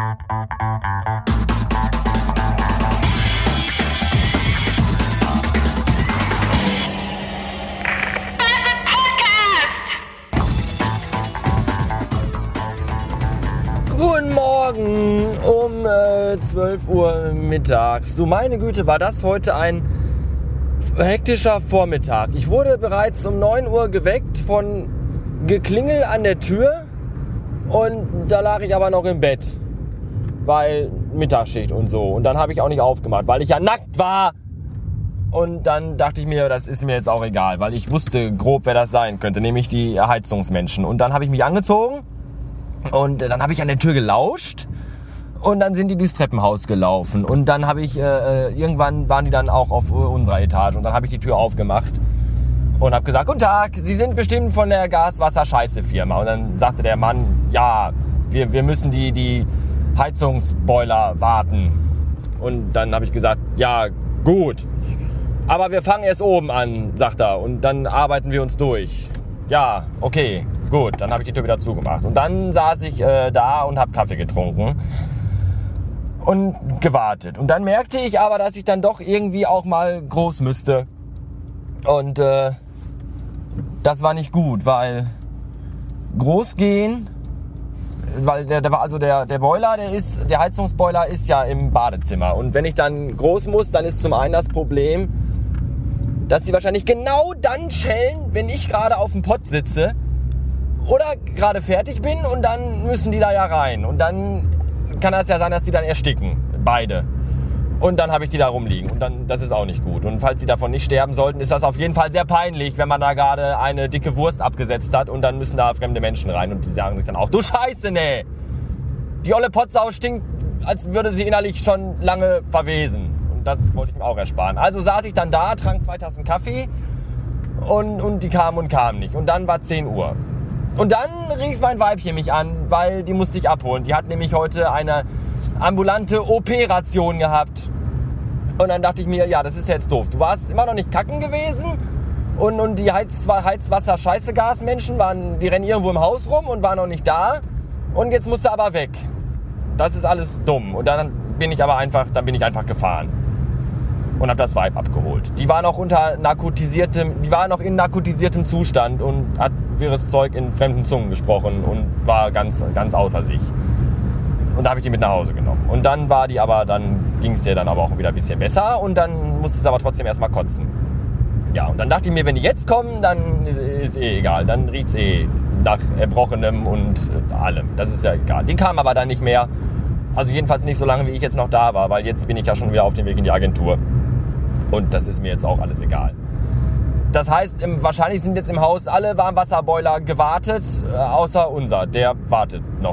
Guten Morgen um äh, 12 Uhr mittags. Du meine Güte, war das heute ein hektischer Vormittag. Ich wurde bereits um 9 Uhr geweckt von Geklingel an der Tür und da lag ich aber noch im Bett, weil Mittagsschicht und so. Und dann habe ich auch nicht aufgemacht, weil ich ja nackt war. Und dann dachte ich mir, das ist mir jetzt auch egal, weil ich wusste grob, wer das sein könnte, nämlich die Heizungsmenschen. Und dann habe ich mich angezogen und dann habe ich an der Tür gelauscht und dann sind die durchs Treppenhaus gelaufen. Und dann habe ich, äh, irgendwann waren die dann auch auf unserer Etage und dann habe ich die Tür aufgemacht und habe gesagt, guten Tag, Sie sind bestimmt von der Gas-Wasser-Scheiße-Firma. Und dann sagte der Mann, ja, wir, wir müssen die, die Heizungsboiler warten. Und dann habe ich gesagt, ja, gut. Aber wir fangen erst oben an, sagt er, und dann arbeiten wir uns durch. Ja, okay, gut. Dann habe ich die Tür wieder zugemacht. Und dann saß ich äh, da und habe Kaffee getrunken und gewartet. Und dann merkte ich aber, dass ich dann doch irgendwie auch mal groß müsste. Und äh, das war nicht gut, weil groß gehen, weil der, der also der, der Boiler, der ist, der Heizungsboiler ist ja im Badezimmer. Und wenn ich dann groß muss, dann ist zum einen das Problem, dass die wahrscheinlich genau dann schellen, wenn ich gerade auf dem Pott sitze oder gerade fertig bin und dann müssen die da ja rein. Und dann kann das ja sein, dass die dann ersticken. Beide. Und dann habe ich die da rumliegen. Und dann, das ist auch nicht gut. Und falls sie davon nicht sterben sollten, ist das auf jeden Fall sehr peinlich, wenn man da gerade eine dicke Wurst abgesetzt hat und dann müssen da fremde Menschen rein und die sagen sich dann auch, du Scheiße, nee. Die olle Potsau stinkt, als würde sie innerlich schon lange verwesen. Und das wollte ich mir auch ersparen. Also saß ich dann da, trank zwei Tassen Kaffee und, und die kamen und kamen nicht. Und dann war 10 Uhr. Und dann rief mein Weibchen mich an, weil die musste ich abholen. Die hat nämlich heute eine ambulante OP-Ration gehabt. Und dann dachte ich mir, ja, das ist jetzt doof. Du warst immer noch nicht kacken gewesen und, und die Heiz, Heizwasser scheiße Gasmenschen waren, die rennen irgendwo im Haus rum und waren noch nicht da. Und jetzt musst du aber weg. Das ist alles dumm. Und dann bin ich aber einfach, dann bin ich einfach gefahren und habe das Weib abgeholt. Die war noch unter narkotisiertem, die war noch in narkotisiertem Zustand und hat wirres Zeug in fremden Zungen gesprochen und war ganz, ganz außer sich. Und da habe ich die mit nach Hause genommen. Und dann war die aber, dann ging es ihr dann aber auch wieder ein bisschen besser und dann musste es aber trotzdem erstmal kotzen. Ja, und dann dachte ich mir, wenn die jetzt kommen, dann ist eh egal. Dann riecht es eh nach Erbrochenem und allem. Das ist ja egal. Die kam aber dann nicht mehr. Also jedenfalls nicht so lange, wie ich jetzt noch da war, weil jetzt bin ich ja schon wieder auf dem Weg in die Agentur. Und das ist mir jetzt auch alles egal. Das heißt, wahrscheinlich sind jetzt im Haus alle Warmwasserboiler gewartet, äh, außer unser. Der wartet noch.